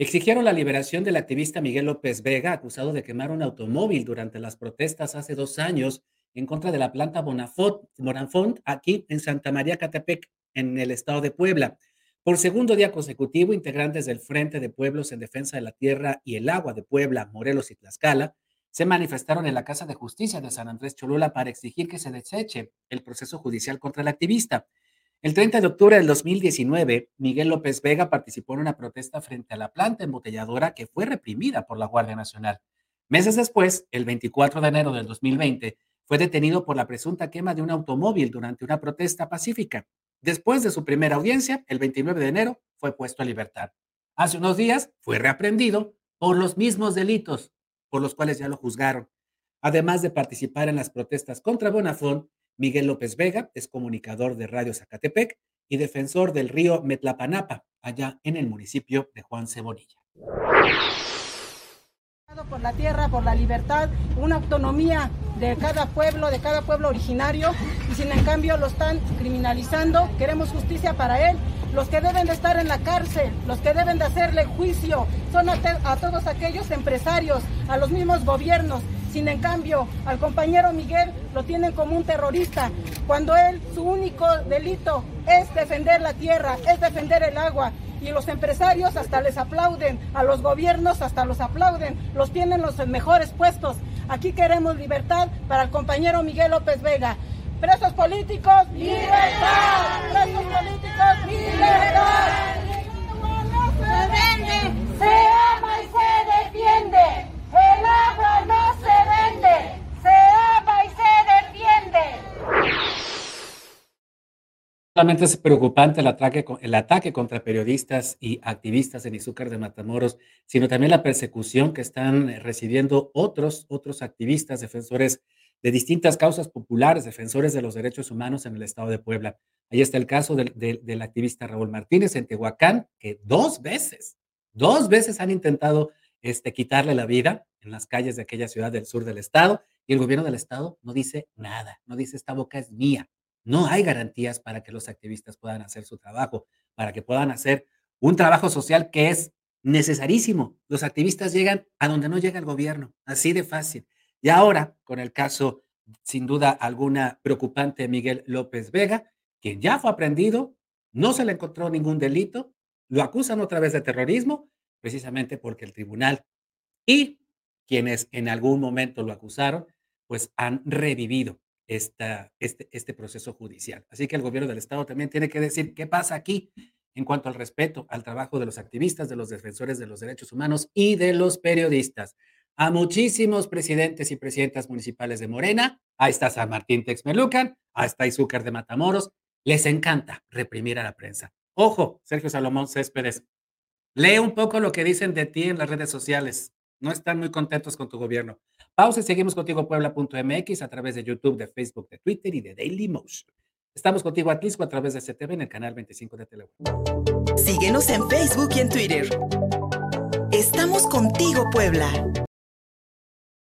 Exigieron la liberación del activista Miguel López Vega, acusado de quemar un automóvil durante las protestas hace dos años en contra de la planta Bonafont, aquí en Santa María Catepec, en el estado de Puebla. Por segundo día consecutivo, integrantes del Frente de Pueblos en Defensa de la Tierra y el Agua de Puebla, Morelos y Tlaxcala se manifestaron en la Casa de Justicia de San Andrés Cholula para exigir que se deseche el proceso judicial contra el activista. El 30 de octubre del 2019, Miguel López Vega participó en una protesta frente a la planta embotelladora que fue reprimida por la Guardia Nacional. Meses después, el 24 de enero del 2020, fue detenido por la presunta quema de un automóvil durante una protesta pacífica. Después de su primera audiencia, el 29 de enero, fue puesto a libertad. Hace unos días fue reaprendido por los mismos delitos por los cuales ya lo juzgaron. Además de participar en las protestas contra Bonafón, Miguel López Vega es comunicador de Radio Zacatepec y defensor del río Metlapanapa, allá en el municipio de Juan Cebonilla. Por la tierra, por la libertad, una autonomía de cada pueblo, de cada pueblo originario, y sin en cambio lo están criminalizando. Queremos justicia para él los que deben de estar en la cárcel, los que deben de hacerle juicio, son a, todos aquellos empresarios, a los mismos gobiernos. Sin en cambio, al compañero Miguel lo tienen como un terrorista, cuando él, su único delito es defender la tierra, es defender el agua. Y los empresarios hasta les aplauden, a los gobiernos hasta los aplauden, los tienen los mejores puestos. Aquí queremos libertad para el compañero Miguel López Vega. Presos políticos, libertad. Solamente es preocupante el ataque, contra periodistas y activistas en Izúcar de Matamoros, sino también la persecución que están recibiendo otros, otros activistas, defensores de distintas causas populares, defensores de los derechos humanos en el estado de Puebla. Ahí está el caso del, activista Raúl Martínez en Tehuacán, que dos veces, dos veces han intentado este, quitarle la vida en las calles de aquella ciudad del sur del estado y el gobierno del estado no dice nada, no dice esta boca es mía. No hay garantías para que los activistas puedan hacer su trabajo, para que puedan hacer un trabajo social que es necesarísimo. Los activistas llegan a donde no llega el gobierno, así de fácil. Y ahora, con el caso, sin duda alguna, preocupante de Miguel López Vega, quien ya fue aprendido, no se le encontró ningún delito, lo acusan otra vez de terrorismo, precisamente porque el tribunal y quienes en algún momento lo acusaron, pues han revivido este, este proceso judicial. Así que el gobierno del Estado también tiene que decir qué pasa aquí en cuanto al respeto al trabajo de los activistas, de los defensores de los derechos humanos y de los periodistas a muchísimos presidentes y presidentas municipales de Morena. Ahí está San Martín Texmelucan, ahí está Izúcar de Matamoros. Les encanta reprimir a la prensa. Ojo, Sergio Salomón Céspedes, lee un poco lo que dicen de ti en las redes sociales. No están muy contentos con tu gobierno. Pausa y seguimos contigo Puebla.mx a través de YouTube, de Facebook, de Twitter y de Daily Motion. Estamos contigo Atlisco a través de CTV en el canal 25 de Telegram. Síguenos en Facebook y en Twitter. Estamos contigo, Puebla.